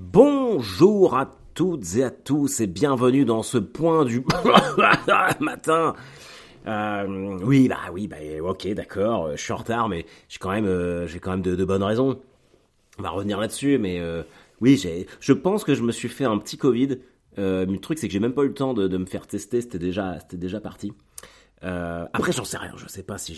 Bonjour à toutes et à tous et bienvenue dans ce point du matin. Euh, oui, bah oui, bah ok, d'accord, je suis en retard, mais j'ai quand même, euh, quand même de, bonnes raisons. On va revenir là-dessus, mais euh, oui, je pense que je me suis fait un petit Covid. Euh, le truc, c'est que j'ai même pas eu le temps de, me faire tester, c'était déjà, déjà parti. après, j'en sais rien, je sais pas si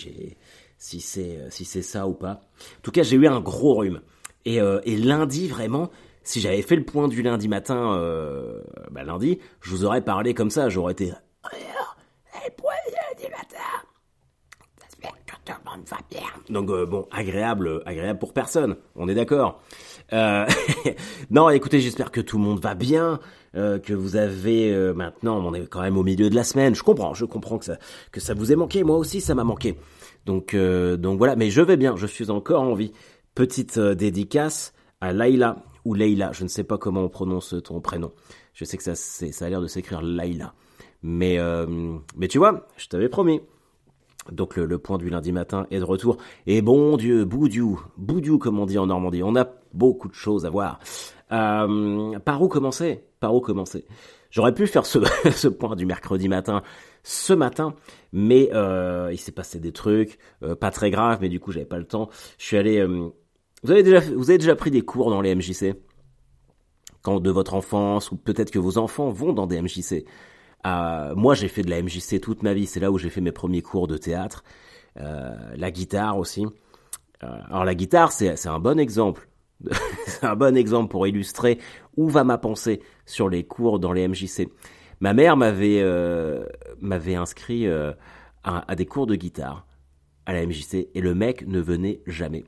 si c'est, si ça ou pas. En tout cas, j'ai eu un gros rhume. Et lundi, vraiment, si j'avais fait le point du lundi matin, euh, bah lundi, je vous aurais parlé comme ça, j'aurais été. Donc euh, bon, agréable, agréable pour personne. On est d'accord. Euh, non, écoutez, j'espère que tout le monde va bien, euh, que vous avez maintenant, on est quand même au milieu de la semaine. Je comprends, je comprends que ça, que ça vous ait manqué. Moi aussi, ça m'a manqué. Donc, donc voilà. Mais je vais bien. Je suis encore en vie. Petite dédicace à Laila ou Leila, je ne sais pas comment on prononce ton prénom. Je sais que ça, a l'air de s'écrire Laila. Mais, euh, mais tu vois, je t'avais promis. Donc le, point du lundi matin est de retour. Et bon Dieu, boudiou, boudiou comme on dit en Normandie, on a beaucoup de choses à voir. Euh, par où commencer? Par où commencer? J'aurais pu faire ce, ce point du mercredi matin ce matin, mais euh, il s'est passé des trucs, pas très graves, mais du coup j'avais pas le temps. Je suis allé vous avez déjà, vous avez déjà pris des cours dans les MJC quand de votre enfance ou peut-être que vos enfants vont dans des MJC. Euh, moi, j'ai fait de la MJC toute ma vie. C'est là où j'ai fait mes premiers cours de théâtre, euh, la guitare aussi. Euh, alors la guitare, c'est un bon exemple. c'est un bon exemple pour illustrer où va ma pensée sur les cours dans les MJC. Ma mère m'avait euh, m'avait inscrit euh, à des cours de guitare à la MJC et le mec ne venait jamais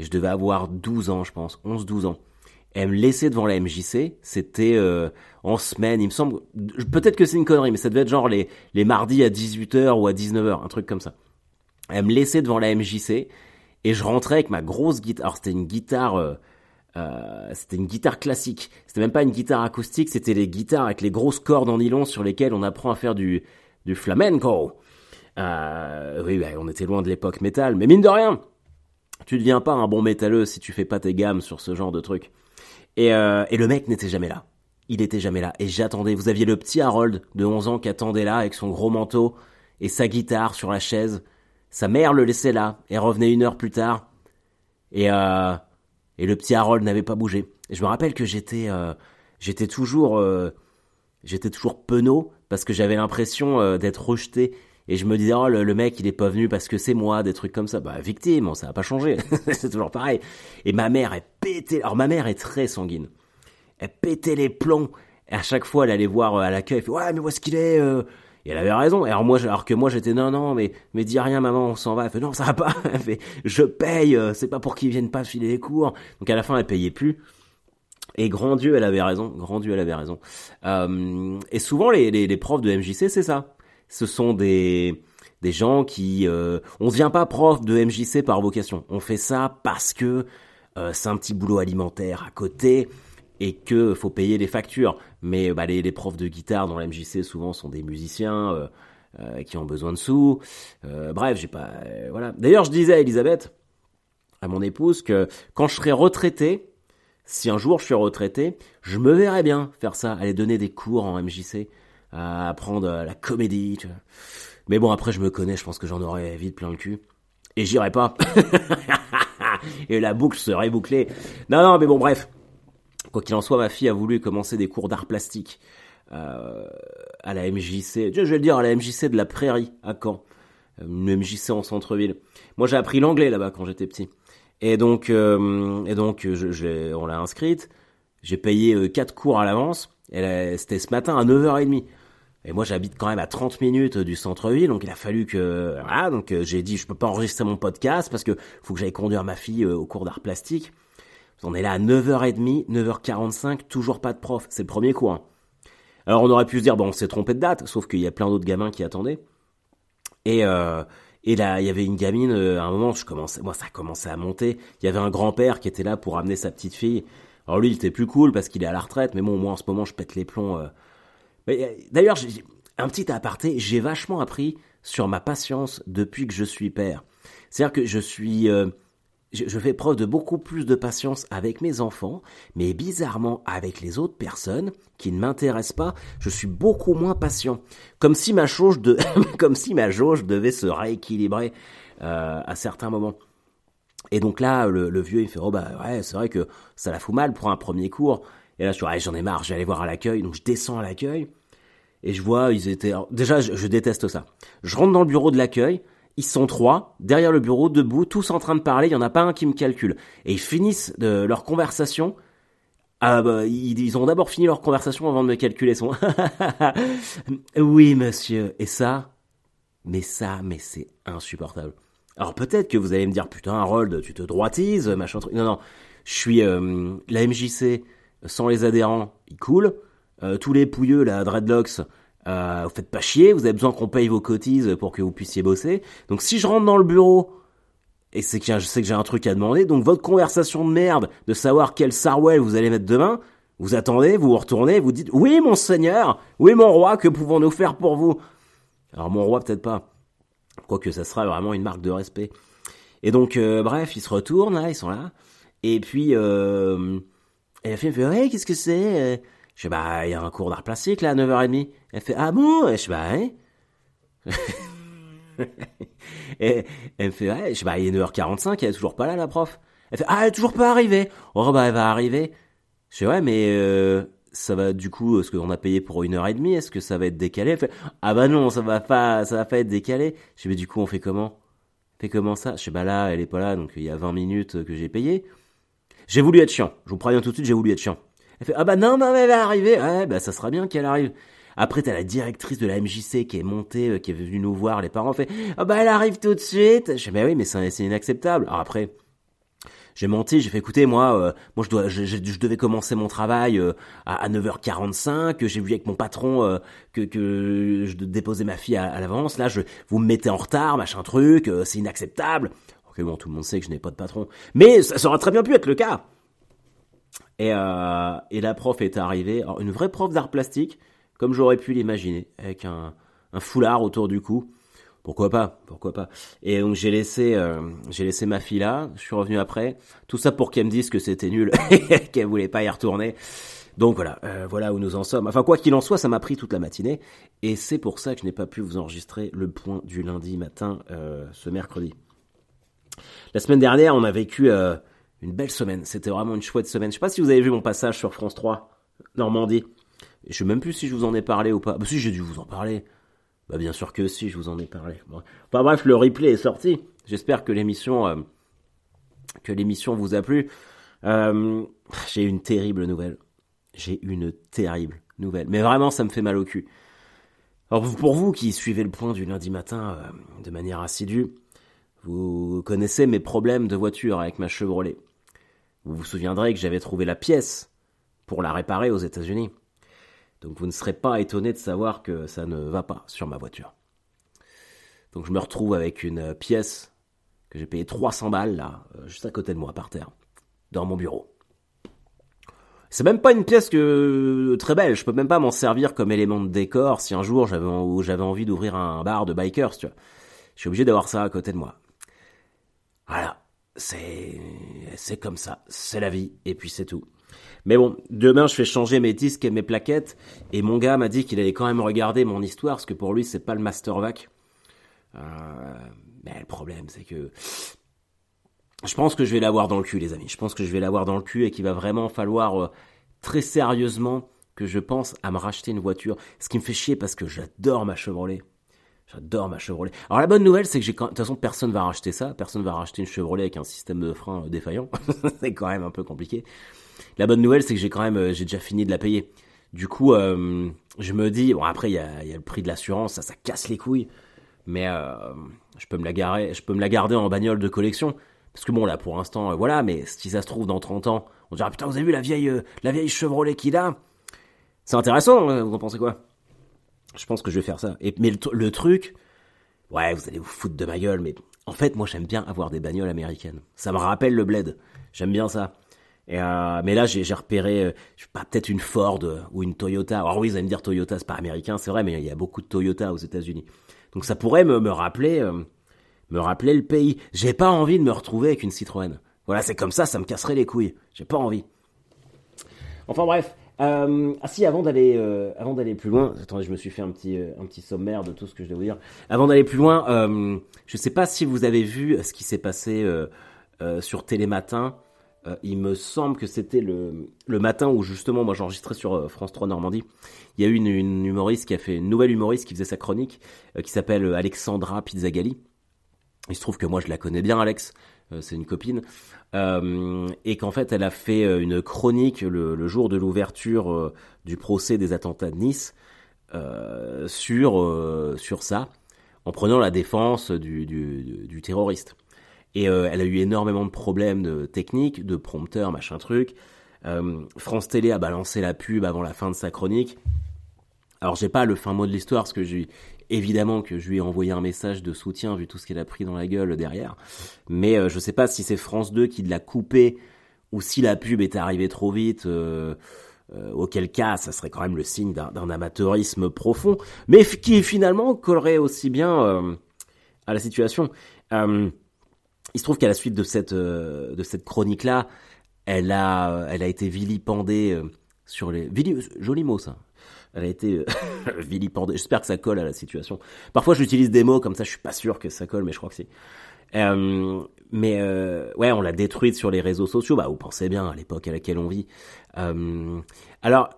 et je devais avoir 12 ans, je pense, 11-12 ans. elle me laissait devant la MJC, c'était euh, en semaine, il me semble, peut-être que c'est une connerie, mais ça devait être genre les, les mardis à 18h ou à 19h, un truc comme ça. Elle me laissait devant la MJC, et je rentrais avec ma grosse guitare, alors c'était une guitare... Euh, euh, c'était une guitare classique. C'était même pas une guitare acoustique, c'était les guitares avec les grosses cordes en nylon sur lesquelles on apprend à faire du, du flamenco. Euh, oui, on était loin de l'époque métal, mais mine de rien, tu deviens pas un bon métalleux si tu fais pas tes gammes sur ce genre de truc. Et, euh, et le mec n'était jamais là. Il était jamais là. Et j'attendais. Vous aviez le petit Harold de 11 ans qui attendait là avec son gros manteau et sa guitare sur la chaise. Sa mère le laissait là et revenait une heure plus tard. Et, euh, et le petit Harold n'avait pas bougé. Et je me rappelle que j'étais euh, j'étais toujours j'étais toujours penaud parce que j'avais l'impression d'être rejeté et je me disais, oh, le, mec, il est pas venu parce que c'est moi, des trucs comme ça. Bah, victime, ça a pas changé. c'est toujours pareil. Et ma mère, elle pétait. Alors, ma mère est très sanguine. Elle pétait les plombs. Et à chaque fois, elle allait voir euh, à l'accueil. Elle fait, ouais, mais où est-ce qu'il est, euh? Et elle avait raison. Alors moi, alors que moi j'étais non non, mais mais dis rien, maman, on s'en va. Elle fait non, ça va pas. Elle fait je paye. Euh, c'est pas pour qu'ils viennent pas filer les cours. Donc à la fin, elle payait plus. Et grand Dieu, elle avait raison. Grand Dieu, elle avait raison. Et souvent les, les profs de MJC, c'est ça ce sont des des gens qui euh, on ne vient pas prof de MJC par vocation. On fait ça parce que euh, c'est un petit boulot alimentaire à côté et que faut payer les factures. Mais bah, les, profs de guitare dans la MJC souvent sont des musiciens euh, euh, qui ont besoin de sous. Bref, j'ai pas voilà. D'ailleurs, je disais à Elisabeth, à mon épouse, que quand je serai retraité, si un jour je suis retraité, je me verrais bien faire ça, aller donner des cours en MJC à apprendre la comédie. Tu vois. Mais bon, après, je me connais, je pense que j'en aurais vite plein le cul. Et j'irai pas. et la boucle serait bouclée. Non, non, mais bon, bref. Quoi qu'il en soit, ma fille a voulu commencer des cours d'art plastique euh, à la MJC. Je vais le dire, à la MJC de la Prairie, à Caen. Une MJC en centre-ville. Moi, j'ai appris l'anglais là-bas quand j'étais petit. Et donc, euh, et donc, on l'a inscrite. J'ai payé euh, quatre cours à l'avance. C'était ce matin à 9h30. Et moi, j'habite quand même à 30 minutes du centre-ville, donc il a fallu que, voilà, donc euh, j'ai dit, je peux pas enregistrer mon podcast parce que faut que j'aille conduire ma fille euh, au cours d'art plastique. On est là à 9h30, 9h45, toujours pas de prof. C'est le premier cours. Hein. Alors on aurait pu se dire, bon, on s'est trompé de date, sauf qu'il y a plein d'autres gamins qui attendaient. Et, euh, et là, il y avait une gamine, à un moment, je commençais, moi, ça a commencé à monter. Il y avait un grand-père qui était là pour amener sa petite fille. Alors lui, il était plus cool parce qu'il est à la retraite, mais bon, moi, en ce moment, je pète les plombs. Euh, d'ailleurs, un petit aparté, j'ai vachement appris sur ma patience depuis que je suis père. C'est-à-dire que je suis, euh, je, fais preuve de beaucoup plus de patience avec mes enfants, mais bizarrement avec les autres personnes qui ne m'intéressent pas, je suis beaucoup moins patient. Comme si ma jauge devait se rééquilibrer euh, à certains moments. Et donc là, le, vieux, il fait oh bah ouais, c'est vrai que ça la fout mal pour un premier cours. Et là, je suis ouais, j'en ai marre, j'allais voir à l'accueil, donc je descends à l'accueil et je vois ils étaient déjà je déteste ça. Je rentre dans le bureau de l'accueil ils sont trois, derrière le bureau, debout, tous en train de parler, il n'y en a pas un qui me calcule. Et ils finissent de leur conversation. Ah bah, ils, ont d'abord fini leur conversation avant de me calculer son. oui, monsieur. Et ça, mais ça, mais c'est insupportable. Alors peut-être que vous allez me dire, putain, Harold, tu te droitises, machin truc. Non, non. Je suis euh, la MJC sans les adhérents, il coule. Euh, tous les pouilleux, la Dreadlocks, euh, vous faites pas chier, vous avez besoin qu'on paye vos cotises pour que vous puissiez bosser. Donc si je rentre dans le bureau et c'est que j'ai un truc à demander, donc votre conversation de merde de savoir quel Sarwell vous allez mettre demain, vous attendez, vous vous retournez, vous dites oui mon seigneur, oui mon roi, que pouvons-nous faire pour vous? Alors mon roi peut-être pas, quoique ça sera vraiment une marque de respect. Et donc euh, bref, ils se retournent là, ils sont là, et puis euh, et la fille me fait ouais qu'est-ce que c'est? Je dis, bah, il y a un cours d'art plastique, là, à 9h30. Elle fait, ah bon? Je dis, bah, hein? elle me fait, ouais, je dis, bah, il est 9h45, elle est toujours pas là, la prof. Elle fait, ah, elle est toujours pas arrivée. Oh, bah, elle va arriver. Je dis, ouais, mais, euh, ça va, du coup, ce qu'on a payé pour une heure et demie, est-ce que ça va être décalé? Elle fait, ah, bah, non, ça va pas, ça va pas être décalé. Je dis, mais du coup, on fait comment? fait comment ça? Je dis, bah, là, elle est pas là, donc il y a 20 minutes que j'ai payé. J'ai voulu être chiant. Je vous préviens tout de suite, j'ai voulu être chiant. Elle fait, ah bah non, mais elle va arriver. Ouais, bah ça sera bien qu'elle arrive. Après, t'as la directrice de la MJC qui est montée, euh, qui est venue nous voir, les parents fait, ah bah elle arrive tout de suite. Je fais, bah oui, mais c'est inacceptable. Alors après, j'ai menti, j'ai fait écouter moi, euh, moi je dois, je, je, devais commencer mon travail euh, à, 9h45, j'ai vu avec mon patron que, que je déposais ma fille à, l'avance. Là, je, vous me mettez en retard, machin truc, c'est inacceptable. Ok, bon, tout le monde sait que je n'ai pas de patron, mais ça, ça aurait très bien pu être le cas. Et, euh, et la prof est arrivée, une vraie prof d'art plastique, comme j'aurais pu l'imaginer, avec un, un, foulard autour du cou. Pourquoi pas, pourquoi pas. Et donc j'ai laissé, euh, j'ai laissé ma fille là. Je suis revenu après. Tout ça pour qu'elle me dise que c'était nul, qu'elle voulait pas y retourner. Donc voilà, euh, voilà où nous en sommes. Enfin quoi qu'il en soit, ça m'a pris toute la matinée, et c'est pour ça que je n'ai pas pu vous enregistrer le point du lundi matin, euh, ce mercredi. La semaine dernière, on a vécu euh, une belle semaine. C'était vraiment une chouette semaine. Je sais pas si vous avez vu mon passage sur France 3, Normandie. Je sais même plus si je vous en ai parlé ou pas. Bah si, j'ai dû vous en parler. Bah bien sûr que si, je vous en ai parlé. Enfin bref, le replay est sorti. J'espère que l'émission euh, que l'émission vous a plu. Euh, j'ai une terrible nouvelle. J'ai une terrible nouvelle. Mais vraiment, ça me fait mal au cul. Alors pour vous qui suivez le point du lundi matin euh, de manière assidue, vous connaissez mes problèmes de voiture avec ma Chevrolet. Vous vous souviendrez que j'avais trouvé la pièce pour la réparer aux États-Unis. Donc vous ne serez pas étonné de savoir que ça ne va pas sur ma voiture. Donc je me retrouve avec une pièce que j'ai payé 300 balles là, euh, juste à côté de moi par terre, dans mon bureau. C'est même pas une pièce que très belle, je peux même pas m'en servir comme élément de décor si un jour j'avais j'avais envie d'ouvrir un bar de bikers, tu vois. Je suis obligé d'avoir ça à côté de moi. Voilà c'est c'est comme ça, c'est la vie et puis c'est tout. Mais bon, demain je fais changer mes disques et mes plaquettes et mon gars m'a dit qu'il allait quand même regarder mon histoire parce que pour lui c'est pas le Mastervac. Euh, mais le problème c'est que je pense que je vais l'avoir dans le cul les amis. Je pense que je vais l'avoir dans le cul et qu'il va vraiment falloir euh, très sérieusement que je pense à me racheter une voiture. Ce qui me fait chier parce que j'adore ma Chevrolet. J'adore ma Chevrolet. Alors la bonne nouvelle, c'est que de toute façon personne va racheter ça, personne va racheter une Chevrolet avec un système de frein euh, défaillant. c'est quand même un peu compliqué. La bonne nouvelle, c'est que j'ai quand même euh, j'ai déjà fini de la payer. Du coup, euh, je me dis bon après il y a, le prix de l'assurance, ça ça casse les couilles, mais je peux me la garer, je peux me la garder en bagnole de collection parce que bon là pour l'instant voilà, mais si ça se trouve dans 30 ans, on dira putain vous avez vu la vieille la vieille Chevrolet qu'il a? C'est intéressant, vous en pensez quoi? Je pense que je vais faire ça. Mais le, truc, ouais, vous allez vous foutre de ma gueule, mais en fait, moi, j'aime bien avoir des bagnoles américaines. Ça me rappelle le bled. J'aime bien ça. Euh, mais là, j'ai repéré, euh, je sais pas, peut-être une Ford euh, ou une Toyota. Alors oui, vous allez me dire Toyota, c'est pas américain, c'est vrai, mais il y a beaucoup de Toyota aux États-Unis. Donc ça pourrait me, me rappeler me rappeler le pays. J'ai pas envie de me retrouver avec une Citroën. Voilà, c'est comme ça, ça me casserait les couilles. J'ai pas envie. Enfin bref. Euh, ah si, avant d'aller euh, avant d'aller plus loin, attendez, je me suis fait un petit euh, un petit sommaire de tout ce que je dois vous dire. Avant d'aller plus loin, je sais pas si vous avez vu ce qui s'est passé sur Télématin. il me semble que c'était le, le matin où justement moi j'enregistrais sur France 3 Normandie. Il y a eu une, une, humoriste qui a fait une nouvelle humoriste qui faisait sa chronique qui s'appelle Alexandra Pizzagalli. Il se trouve que moi je la connais bien Alex, c'est une copine. Euh, et qu'en fait elle a fait euh, une chronique le, jour de l'ouverture euh, du procès des attentats de Nice euh, sur euh, sur ça, en prenant la défense du, du, terroriste. Et elle a eu énormément de problèmes de technique, de prompteur, machin truc. France Télé a balancé la pub avant la fin de sa chronique. Alors j'ai pas le fin mot de l'histoire parce que j'ai Évidemment que je lui ai envoyé un message de soutien vu tout ce qu'elle a pris dans la gueule derrière. Mais euh, je sais pas si c'est France 2 qui l'a coupé ou si la pub est arrivée trop vite. Euh, euh, auquel cas, ça serait quand même le signe d'un amateurisme profond, mais qui finalement collerait aussi bien euh, à la situation. il se trouve qu'à la suite de cette cette chronique là, elle a elle a été vilipendée sur les joli mot ça elle a été euh, vilipendée. J'espère que ça colle à la situation. Parfois, j'utilise des mots comme ça, je suis pas sûr que ça colle, mais je crois que c'est. Euh, mais euh, ouais, on l'a détruite sur les réseaux sociaux. Bah, vous pensez bien à l'époque à laquelle on vit. Alors,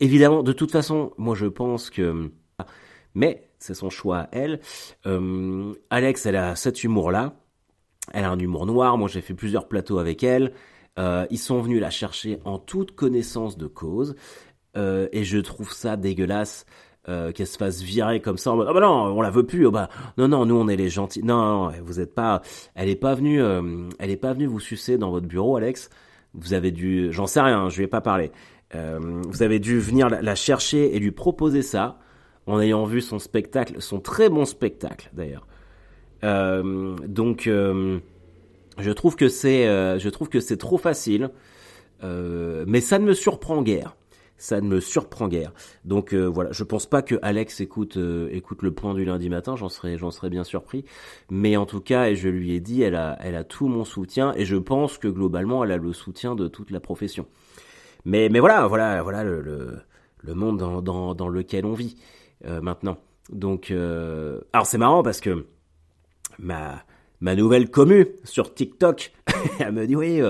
évidemment, de toute façon, moi, je pense que. Mais c'est son choix, elle. Alex, elle a cet humour-là. Elle a un humour noir. Moi, j'ai fait plusieurs plateaux avec elle. Ils sont venus la chercher en toute connaissance de cause. Euh, et je trouve ça dégueulasse euh, qu'elle se fasse virer comme ça en mode ah bah non on la veut plus oh bah non non nous on est les gentils non, vous êtes pas elle est pas venue euh, elle est pas venue vous sucer dans votre bureau Alex. Vous avez dû j'en sais rien je lui ai pas parlé. Euh, vous avez dû venir la, la, chercher et lui proposer ça en ayant vu son spectacle son très bon spectacle d'ailleurs. Euh, donc je trouve que c'est je trouve que c'est trop facile mais ça ne me surprend guère ça ne me surprend guère. Donc euh, voilà, je pense pas que Alex écoute euh, écoute le point du lundi matin, j'en serais j'en serais bien surpris, mais en tout cas, et je lui ai dit, elle a elle a tout mon soutien et je pense que globalement, elle a le soutien de toute la profession. Mais mais voilà, voilà voilà le le, le monde dans, dans, dans lequel on vit euh, maintenant. Donc euh, alors c'est marrant parce que ma ma nouvelle commu sur TikTok, elle me dit oui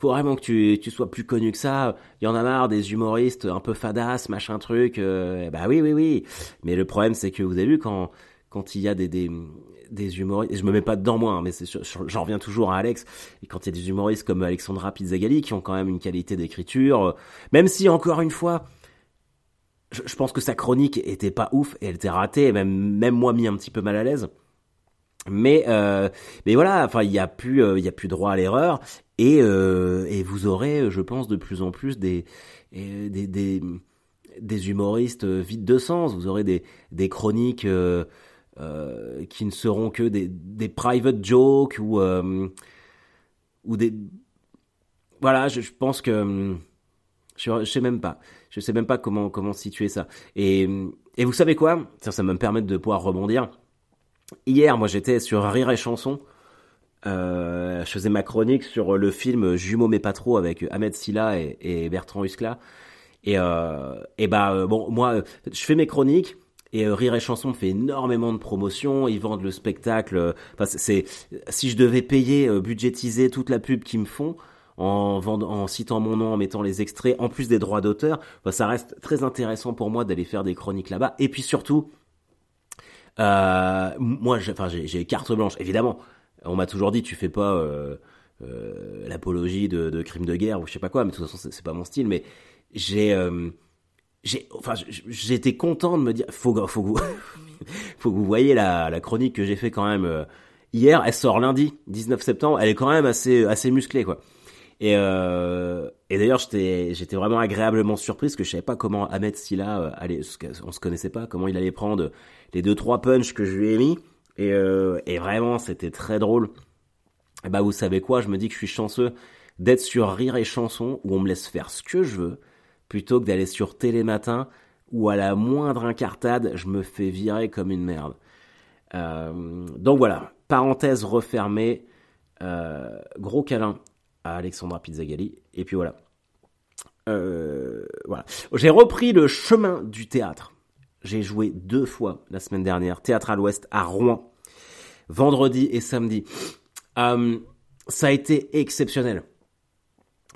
faut vraiment que tu, tu sois plus connu que ça. Il y en a marre des humoristes un peu fadas, machin truc. Euh, bah oui, oui, oui. Mais le problème, c'est que vous avez vu quand quand il y a des, des, des humoristes, et je me mets pas dedans moi, hein, mais j'en reviens toujours à Alex, et quand il y a des humoristes comme Alexandra Pizzagalli qui ont quand même une qualité d'écriture, euh, même si encore une fois, je, pense que sa chronique était pas ouf, et elle était ratée, et même, même moi mis un petit peu mal à l'aise. Mais euh, mais voilà, enfin il y a plus euh, il y a plus droit à l'erreur et euh, et vous aurez, je pense, de plus en plus des des des, humoristes vides de sens. Vous aurez des des chroniques euh, qui ne seront que des des private jokes ou euh, ou des voilà. Je, pense que je, je sais même pas. Je sais même pas comment comment situer ça. Et et vous savez quoi? Ça, ça me permettre de pouvoir rebondir Hier, moi, j'étais sur Rire et Chanson. Euh, je faisais ma chronique sur le film Jumeaux mais pas trop avec Ahmed Silla et, Bertrand Huskla. Et, euh, bah euh, bon, moi, je fais mes chroniques. Et Rire et Chanson fait énormément de promotions, ils vendent le spectacle. C'est si je devais payer, budgétiser toute la pub qu'ils me font en, vendant, en citant mon nom, en mettant les extraits, en plus des droits d'auteur, bah, ça reste très intéressant pour moi d'aller faire des chroniques là-bas. Et puis surtout, euh, moi, j'ai carte blanche, évidemment. On m'a toujours dit, tu fais pas euh, euh, l'apologie de, crimes de guerre ou je sais pas quoi, mais de toute façon, c'est pas mon style. Mais j'ai, euh, j'ai, enfin, été content de me dire, faut, que vous, faut que vous voyez la, la chronique que j'ai fait quand même hier. Elle sort lundi, 19 septembre. Elle est quand même assez, assez musclée, quoi. Et, et d'ailleurs, j'étais, j'étais vraiment agréablement surpris parce que je savais pas comment Ahmed Silla allait, on se connaissait pas, comment il allait prendre les deux trois punchs que je lui ai mis. Et, euh, vraiment, c'était très drôle. Bah, vous savez quoi? Je me dis que je suis chanceux d'être sur Rire et Chanson où on me laisse faire ce que je veux, plutôt que d'aller sur Télématin où à la moindre incartade, je me fais virer comme une merde. Euh, donc voilà, parenthèse refermée, gros câlin à Alexandra Pizzagalli. Et puis voilà. voilà. J'ai repris le chemin du théâtre. J'ai joué deux fois la semaine dernière, théâtre à l'Ouest à Rouen, vendredi et samedi. ça a été exceptionnel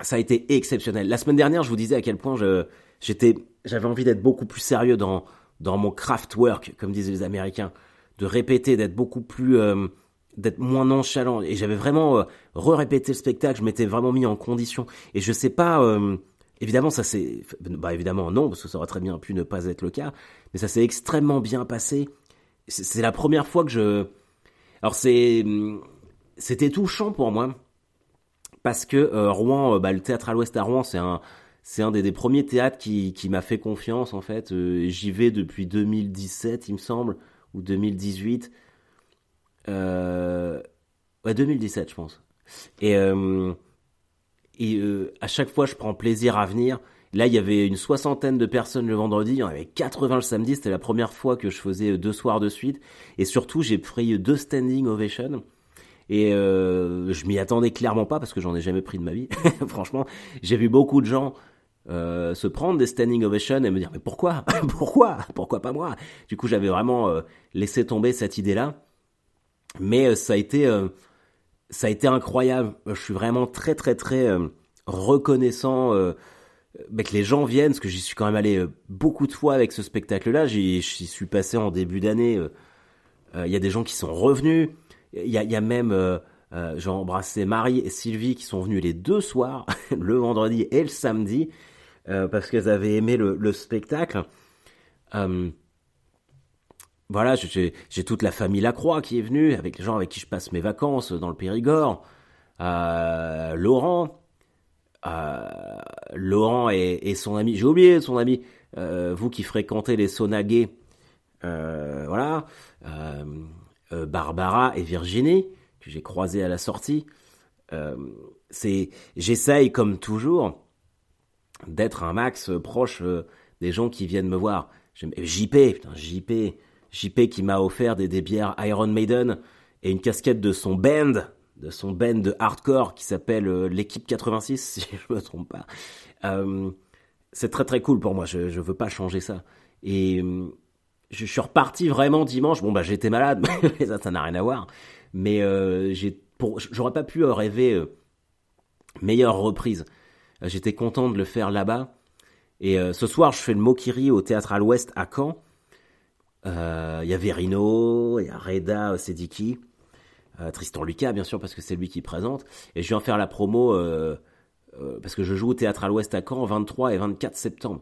ça a été exceptionnel. La semaine dernière, je vous disais à quel point j'étais, j'avais envie d'être beaucoup plus sérieux dans, dans mon craft work, comme disent les Américains, de répéter, d'être beaucoup plus, euh, d'être moins nonchalant. Et j'avais vraiment euh, re-répété le spectacle, je m'étais vraiment mis en condition. Et je sais pas, euh, évidemment, ça s'est, bah évidemment non, parce que ça aurait très bien pu ne pas être le cas, mais ça s'est extrêmement bien passé. C'est la première fois que je, alors c'est, c'était touchant pour moi parce que euh, Rouen, euh, bah, le théâtre à l'Ouest à Rouen, c'est un c'est un des, premiers théâtres qui, qui m'a fait confiance en fait. Euh, j'y vais depuis 2017, il me semble, ou 2018. ouais, 2017, je pense. Et, et à chaque fois, je prends plaisir à venir. Là, il y avait une soixantaine de personnes le vendredi, il y en avait 80 le samedi. C'était la première fois que je faisais deux soirs de suite. Et surtout, j'ai pris deux standing ovations. Et euh, je m'y attendais clairement pas parce que j'en ai jamais pris de ma vie. Franchement, j'ai vu beaucoup de gens euh, se prendre des standing ovations et me dire mais pourquoi? Pourquoi? Pourquoi pas moi? Du coup j'avais vraiment euh, laissé tomber cette idée là mais euh, ça a été euh, ça a été incroyable. Je suis vraiment très très très reconnaissant bah, que les gens viennent parce que j'y suis quand même allé beaucoup de fois avec ce spectacle là j'y suis passé en début d'année il y a des gens qui sont revenus. Il y a, même, euh, euh, j'ai embrassé Marie et Sylvie qui sont venues les deux soirs, le vendredi et le samedi, euh, parce qu'elles avaient aimé le spectacle. Euh, voilà, j'ai toute la famille Lacroix qui est venue, avec les gens avec qui je passe mes vacances dans le Périgord. Euh, Laurent, euh, Laurent et, son ami, j'ai oublié son ami, vous qui fréquentez les saunas voilà. Euh, Barbara et Virginie, que j'ai croisé à la sortie. Euh, c'est, j'essaye comme toujours d'être un max proche euh, des gens qui viennent me voir. JP, putain, JP, JP qui m'a offert des, bières Iron Maiden et une casquette de son band, de son band de hardcore qui s'appelle l'équipe 86, si je me trompe pas. c'est très très cool pour moi, je, je veux pas changer ça. Et je suis reparti vraiment dimanche. Bon, bah, j'étais malade, mais ça, n'a rien à voir. Mais euh, j'aurais pas pu rêver euh, meilleure reprise. Euh, j'étais content de le faire là-bas. Et euh, ce soir, je fais le Mokiri au théâtre à l'Ouest à Caen. Il y a Verino, il y a Reda Sediki, Tristan Lucas, bien sûr, parce que c'est lui qui présente. Et je viens faire la promo parce que je joue au théâtre à l'Ouest à Caen 23 et 24 septembre.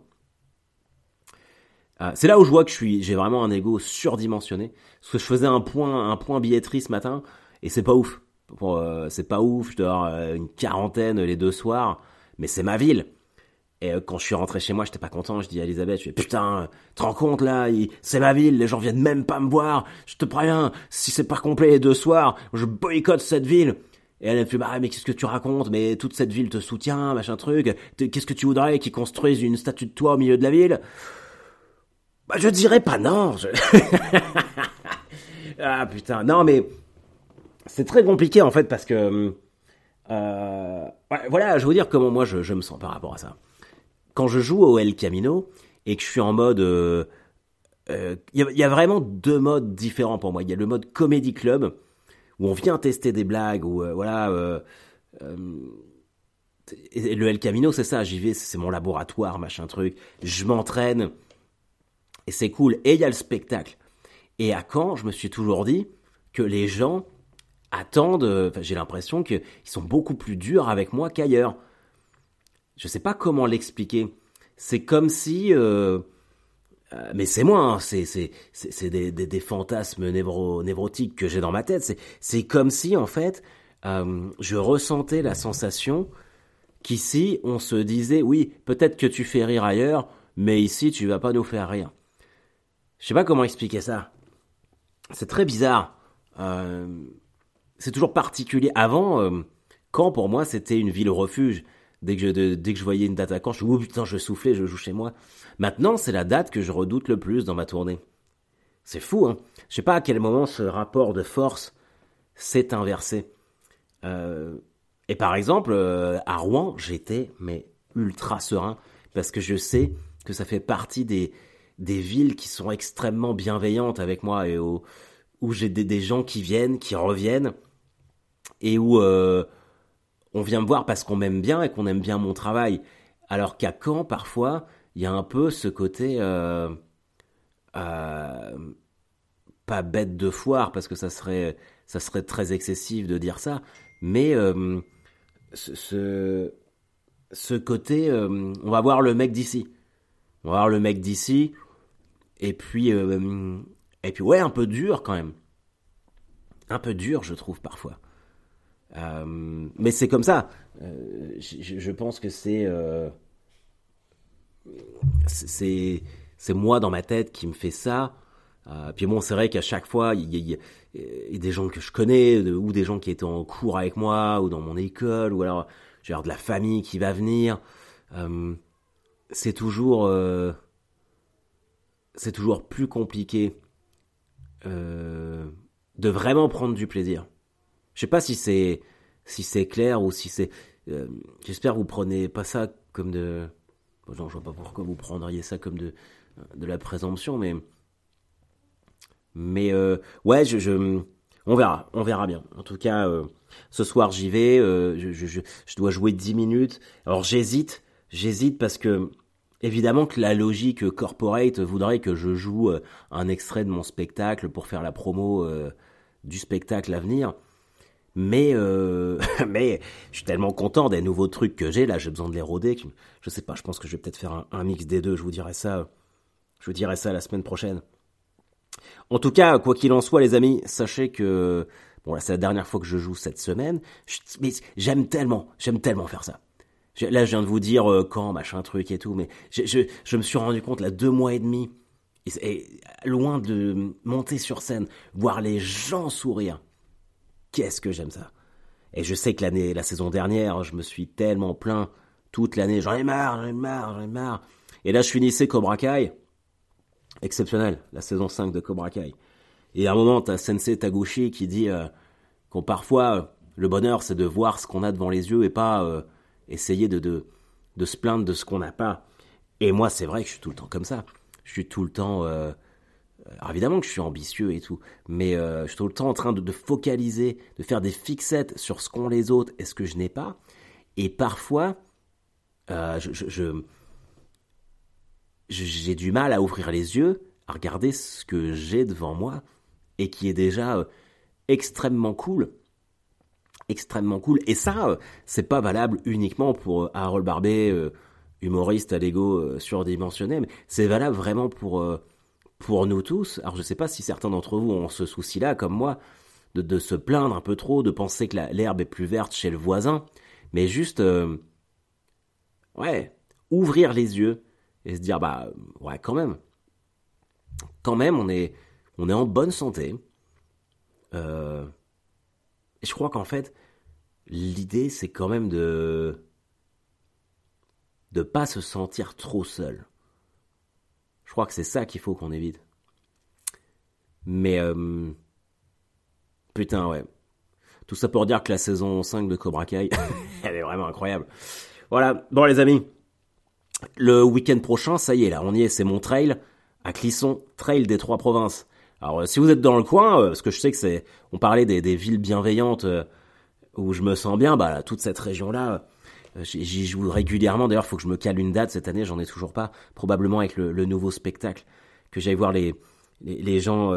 Euh, c'est là où je vois que je suis, j'ai vraiment un ego surdimensionné. Parce que je faisais un point, un point billetterie ce matin, et c'est pas ouf. Euh, c'est pas ouf, je dois avoir euh, une quarantaine les deux soirs, mais c'est ma ville. Et quand je suis rentré chez moi, j'étais pas content. Je dis à Elisabeth, je fais putain, te rends compte là, c'est ma ville, les gens viennent même pas me voir. Je te préviens, si c'est pas complet les deux soirs, je boycotte cette ville. Et elle me fait bah mais qu'est-ce que tu racontes? Mais toute cette ville te soutient, machin truc. Qu'est-ce que tu voudrais qu'ils construisent une statue de toi au milieu de la ville? Bah, je dirais pas non. ah putain, non mais c'est très compliqué en fait parce que euh, voilà, je veux dire comment moi je, me sens par rapport à ça. Quand je joue au El Camino et que je suis en mode, il euh, euh, y, a, vraiment deux modes différents pour moi. Il y a le mode comédie club où on vient tester des blagues ou voilà. et le El Camino, c'est ça, j'y vais, c'est mon laboratoire, machin truc. Je m'entraîne, et c'est cool. Et il y a le spectacle. Et à Caen, je me suis toujours dit que les gens attendent, j'ai l'impression qu'ils sont beaucoup plus durs avec moi qu'ailleurs. Je sais pas comment l'expliquer. C'est comme si, euh, euh, mais c'est moi, hein, c'est c'est c'est des, des, fantasmes névro, névrotiques que j'ai dans ma tête. C'est c'est comme si en fait, euh, je ressentais la sensation qu'ici on se disait oui, peut-être que tu fais rire ailleurs, mais ici tu vas pas nous faire rire. Je sais pas comment expliquer ça. C'est très bizarre. C'est toujours particulier. Avant, quand pour moi c'était une ville refuge. Dès que je, dès que je voyais une date à Caen, je me oh putain, je soufflais, je joue chez moi. Maintenant, c'est la date que je redoute le plus dans ma tournée. C'est fou, hein. Je sais pas à quel moment ce rapport de force s'est inversé. Euh, et par exemple, euh, à Rouen, j'étais mais ultra serein parce que je sais que ça fait partie des, des villes qui sont extrêmement bienveillantes avec moi et où, où j'ai des, gens qui viennent, qui reviennent et où euh, on vient me voir parce qu'on m'aime bien et qu'on aime bien mon travail. Alors qu'à Caen, parfois, il y a un peu ce côté euh, euh, pas bête de foire parce que ça serait ça serait très excessif de dire ça, mais ce, ce côté, on va voir le mec d'ici. On va voir le mec d'ici. Et puis, euh, et puis ouais, un peu dur quand même. Un peu dur, je trouve parfois. Euh, mais c'est comme ça. Euh, je, pense que c'est c'est c'est moi dans ma tête qui me fait ça. puis bon, c'est vrai qu'à chaque fois, il y, a des gens que je connais, ou des gens qui étaient en cours avec moi, ou dans mon école, ou alors j'ai de la famille qui va venir. c'est toujours c'est toujours plus compliqué euh, de vraiment prendre du plaisir. Je sais pas si c'est si c'est clair ou si c'est. Euh, j'espère vous prenez pas ça comme de. non, je vois pas pourquoi vous prendriez ça comme de de la présomption, mais mais euh, ouais, je, je, on verra, on verra bien. En tout cas, ce soir j'y vais. Je, je, je, dois jouer 10 minutes. Alors j'hésite, j'hésite parce que Évidemment que la logique corporate voudrait que je joue euh, un extrait de mon spectacle pour faire la promo euh, du spectacle à venir. Mais, euh, mais je suis tellement content des nouveaux trucs que j'ai. Là, j'ai besoin de les roder. Je sais pas, je pense que je vais peut-être faire un, mix des deux. Je vous dirai ça. Je vous dirai ça la semaine prochaine. En tout cas, quoi qu'il en soit, les amis, sachez que bon là, c'est la dernière fois que je joue cette semaine. mais j'aime tellement, j'aime tellement faire ça. Là, je viens de vous dire euh, quand, machin, truc et tout, mais je, me suis rendu compte, là, deux mois et demi, et, loin de monter sur scène, voir les gens sourire. Qu'est-ce que j'aime ça. Et je sais que l'année, la saison dernière, je me suis tellement plaint toute l'année, j'en ai marre, j'en ai marre, j'en ai marre. Et là, je finissais Cobra Kai. Exceptionnel, la saison 5 de Cobra Kai. Et à un moment, t'as Sensei Taguchi qui dit euh, qu'on parfois, le bonheur, c'est de voir ce qu'on a devant les yeux et pas euh, essayer de, de, de se plaindre de ce qu'on n'a pas. Et moi, c'est vrai que je suis tout le temps comme ça. Je suis tout le temps... Euh, alors évidemment que je suis ambitieux et tout, mais euh, je suis tout le temps en train de, de focaliser, de faire des fixettes sur ce qu'ont les autres et ce que je n'ai pas. Et parfois, euh, je, j'ai du mal à ouvrir les yeux, à regarder ce que j'ai devant moi et qui est déjà extrêmement cool extrêmement cool. Et ça, euh, c'est pas valable uniquement pour euh, Harold Barbet, euh, humoriste à l'ego surdimensionné, mais c'est valable vraiment pour, pour nous tous. Alors je sais pas si certains d'entre vous ont ce souci-là, comme moi, de, se plaindre un peu trop, de penser que l'herbe est plus verte chez le voisin, mais juste, ouais, ouvrir les yeux et se dire, bah, ouais, quand même, quand même, on est, on est en bonne santé. Euh, je crois qu'en fait, l'idée, c'est quand même de de pas se sentir trop seul. Je crois que c'est ça qu'il faut qu'on évite. Mais euh, putain, ouais. Tout ça pour dire que la saison 5 de Cobra Kai, elle est vraiment incroyable. Voilà, bon les amis, le week-end prochain, ça y est, là, on y est, c'est mon trail à Clisson, trail des trois provinces. Alors euh, si vous êtes dans le coin, euh, parce que je sais que c'est, on parlait des, villes bienveillantes euh, où je me sens bien, bah toute cette région-là, j'y joue régulièrement. D'ailleurs, faut que je me cale une date cette année, j'en ai toujours pas. Probablement avec le, nouveau spectacle que j'aille voir les, les, gens,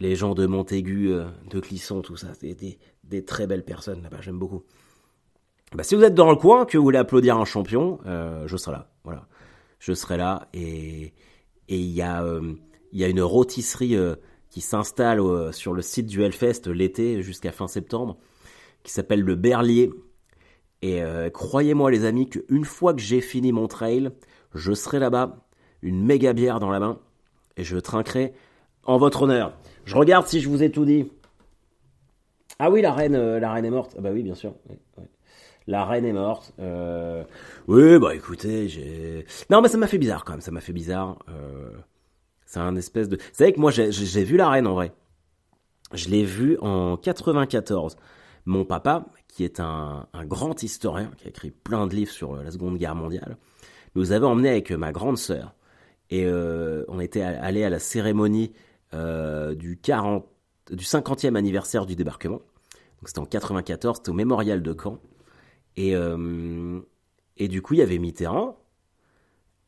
les gens de Montaigu, de Clisson, tout ça, des, des, très belles personnes là-bas. J'aime beaucoup. Bah, si vous êtes dans le coin, que vous voulez applaudir un champion, je serai là. Voilà, je serai là et et il y a il y a une rôtisserie euh, qui s'installe euh, sur le site du Hellfest l'été jusqu'à fin septembre, qui s'appelle le Berlier. Et euh, croyez-moi les amis qu'une fois que j'ai fini mon trail, je serai là-bas, une méga bière dans la main, et je trinquerai en votre honneur. Je regarde si je vous ai tout dit. Ah oui, la reine, la reine est morte. Ah bah oui, bien sûr. La reine est morte. Oui, bah écoutez, j'ai. Non, mais ça m'a fait bizarre quand même. Ça m'a fait bizarre. C'est un espèce de. Vous savez que moi j'ai vu la reine en vrai. Je l'ai vu en 94. Mon papa, qui est un, grand historien, qui a écrit plein de livres sur la Seconde Guerre mondiale, nous avait emmenés avec ma grande sœur. Et euh, on était allé à la cérémonie euh, du, 40, du 50e anniversaire du débarquement. C'était en 94, c'était au mémorial de Caen. Et, euh, et du coup, il y avait Mitterrand,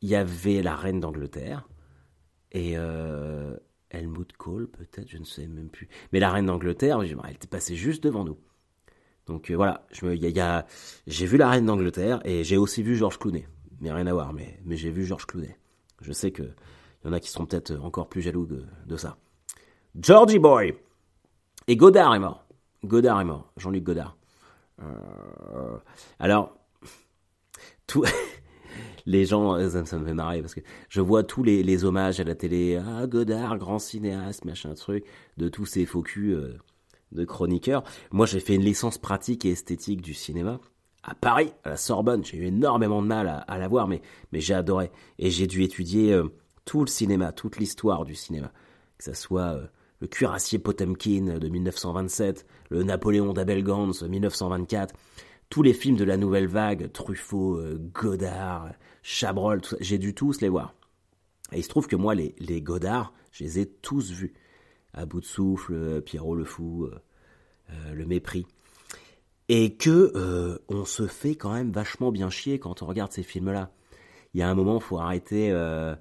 il y avait la reine d'Angleterre, et Helmut Kohl, peut-être, je ne sais même plus. Mais la reine d'Angleterre, elle était passée juste devant nous. Donc voilà, j'ai vu la reine d'Angleterre et j'ai aussi vu Georges Clooney. Mais rien à voir, mais, j'ai vu Georges Clooney. Je sais qu'il y en a qui seront peut-être encore plus jaloux de, ça. Georgie Boy Et Godard est mort. Godard est mort. Jean-Luc Godard. Euh, alors, tout... les gens, ça, me fait marrer parce que je vois tous les, hommages à la télé. Ah, Godard, grand cinéaste, machin truc, de tous ces faux culs euh, de chroniqueurs. Moi, j'ai fait une licence pratique et esthétique du cinéma à Paris, à la Sorbonne. J'ai eu énormément de mal à, la voir, mais, mais j'ai adoré. Et j'ai dû étudier euh, tout le cinéma, toute l'histoire du cinéma. Que ce soit euh, le cuirassier Potemkin de 1927, le Napoléon d'Abel Gans 1924, tous les films de la nouvelle vague, Truffaut, euh, Godard, Chabrol, j'ai dû tous les voir. Et il se trouve que moi, les, les Godard, je les ai tous vus. À bout de souffle, Pierrot le Fou, Le Mépris et que euh, on se fait quand même vachement bien chier quand on regarde ces films-là. Il y a un moment, faut arrêter. Euh,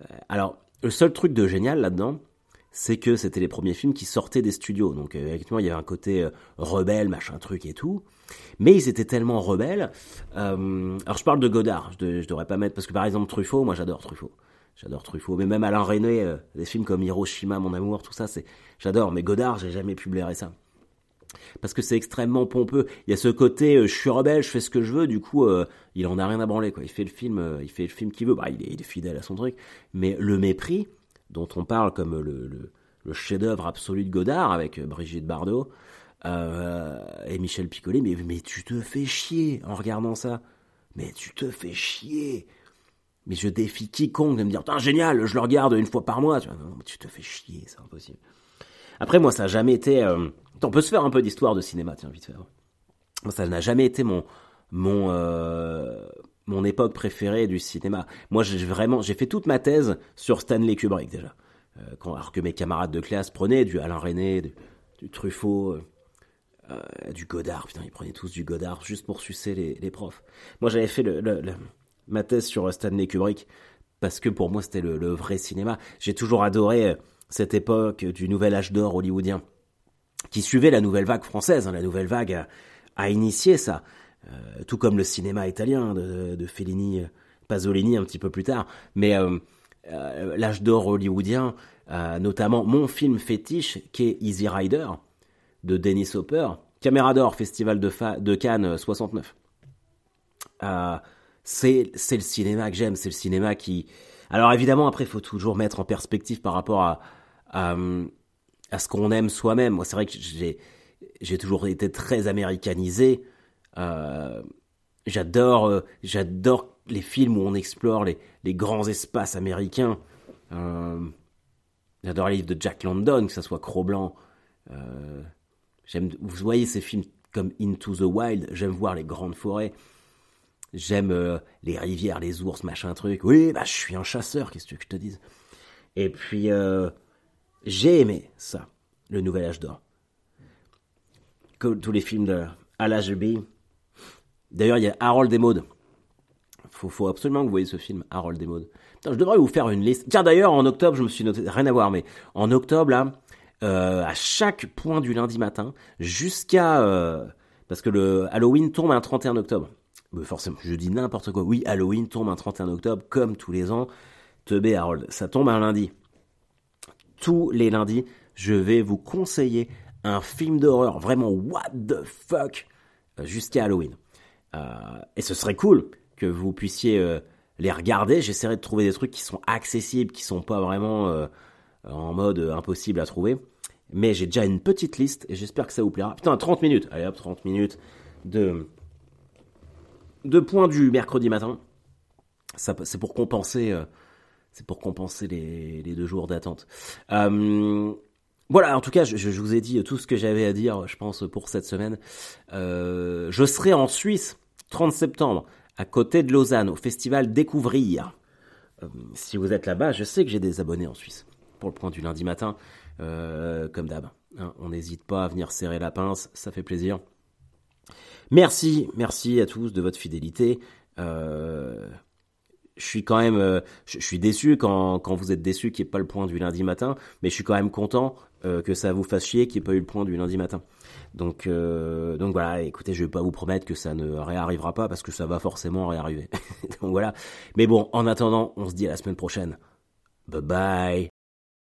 euh... Alors, le seul truc de génial là-dedans, c'est que c'était les premiers films qui sortaient des studios. Donc, euh, effectivement, il y avait un côté euh, rebelle, machin truc et tout. Mais ils étaient tellement rebelles. alors, je parle de Godard. Je, je, devrais pas mettre parce que par exemple Truffaut, moi j'adore Truffaut. J'adore Truffaut, mais même Alain René, des films comme Hiroshima, Mon amour, tout ça, c'est j'adore. Mais Godard, j'ai jamais pu blairer ça parce que c'est extrêmement pompeux. Il y a ce côté, euh, je suis rebelle, je fais ce que je veux. Du coup, euh, il en a rien à branler. Quoi. Il fait le film, euh, il fait le film qu'il veut. Bah, il est, fidèle à son truc. Mais le mépris, dont on parle comme le, chef-d'œuvre absolu de Godard avec Brigitte Bardot et Michel Piccoli, mais, tu te fais chier en regardant ça. Mais tu te fais chier. Mais je défie quiconque de me dire, génial, je le regarde une fois par mois. Tu te fais chier, c'est impossible. Après, moi, ça n'a jamais été on peut se faire un peu d'histoire de cinéma, tiens, vite fait. Ça n'a jamais été mon mon euh, mon époque préférée du cinéma. Moi, j'ai vraiment, j'ai fait toute ma thèse sur Stanley Kubrick déjà. Euh, quand, alors que mes camarades de classe prenaient du Alain René, du, Truffaut, euh, du Godard. Putain, ils prenaient tous du Godard juste pour sucer les, profs. Moi, j'avais fait ma thèse sur Stanley Kubrick parce que pour moi, c'était le vrai cinéma. J'ai toujours adoré cette époque du nouvel âge d'or hollywoodien qui suivait la nouvelle vague française. Hein. La nouvelle vague a, initié ça, euh, tout comme le cinéma italien de, de, Fellini, Pasolini un petit peu plus tard. Mais euh, euh, l'âge d'or hollywoodien, notamment mon film fétiche qui est Easy Rider de Dennis Hopper, Caméra d'or, Festival de, Cannes 69. c'est c'est le cinéma que j'aime, c'est le cinéma qui. Alors évidemment après il faut toujours mettre en perspective par rapport à, à à ce qu'on aime soi-même. Moi, c'est vrai que j'ai, j'ai toujours été très américanisé. Euh, j'adore, euh, j'adore les films où on explore les, les grands espaces américains. Euh, j'adore les livres de Jack London, que ce soit Cro-Blanc. J'aime, vous voyez ces films comme Into the Wild. J'aime voir les grandes forêts. J'aime les rivières, les ours, machin truc. Oui, bah je suis un chasseur, qu'est-ce que tu veux que je te dise? Et puis j'ai aimé ça, le nouvel âge d'or. Comme tous les films de Al D'ailleurs, il y a Harold et Maud. Faut, faut absolument que vous voyez ce film, Harold et Maud. je devrais vous faire une liste. Tiens, d'ailleurs, en octobre, je me suis noté, rien à voir, mais en octobre, là, euh, à chaque point du lundi matin, jusqu'à... Euh, parce que le Halloween tombe un 31 octobre. Forcément, je dis n'importe quoi. Oui, Halloween tombe un 31 octobre, comme tous les ans. Teubé Harold, ça tombe un lundi tous les lundis, je vais vous conseiller un film d'horreur vraiment what the fuck euh, jusqu'à Halloween. Euh, et ce serait cool que vous puissiez euh, les regarder. J'essaierai de trouver des trucs qui sont accessibles, qui sont pas vraiment en mode impossible à trouver. Mais j'ai déjà une petite liste et j'espère que ça vous plaira. Putain, 30 minutes. Allez hop, 30 minutes de, de points du mercredi matin. c'est pour compenser c'est pour compenser les, deux jours d'attente. Euh, voilà, en tout cas, je, vous ai dit tout ce que j'avais à dire, je pense, pour cette semaine. Euh, je serai en Suisse, 30 septembre, à côté de Lausanne, au festival Découvrir. Euh, si vous êtes là-bas, je sais que j'ai des abonnés en Suisse, pour le point du lundi matin, comme d'hab. Hein, on n'hésite pas à venir serrer la pince, ça fait plaisir. Merci, merci à tous de votre fidélité. Je suis quand même, euh, je, suis déçu quand, quand vous êtes déçu qu'il n'y ait pas le point du lundi matin, mais je suis quand même content euh, que ça vous fasse chier qu'il n'y ait pas eu le point du lundi matin. Donc, euh, donc voilà, écoutez, je vais pas vous promettre que ça ne réarrivera pas parce que ça va forcément réarriver. donc voilà. Mais bon, en attendant, on se dit à la semaine prochaine. Bye bye.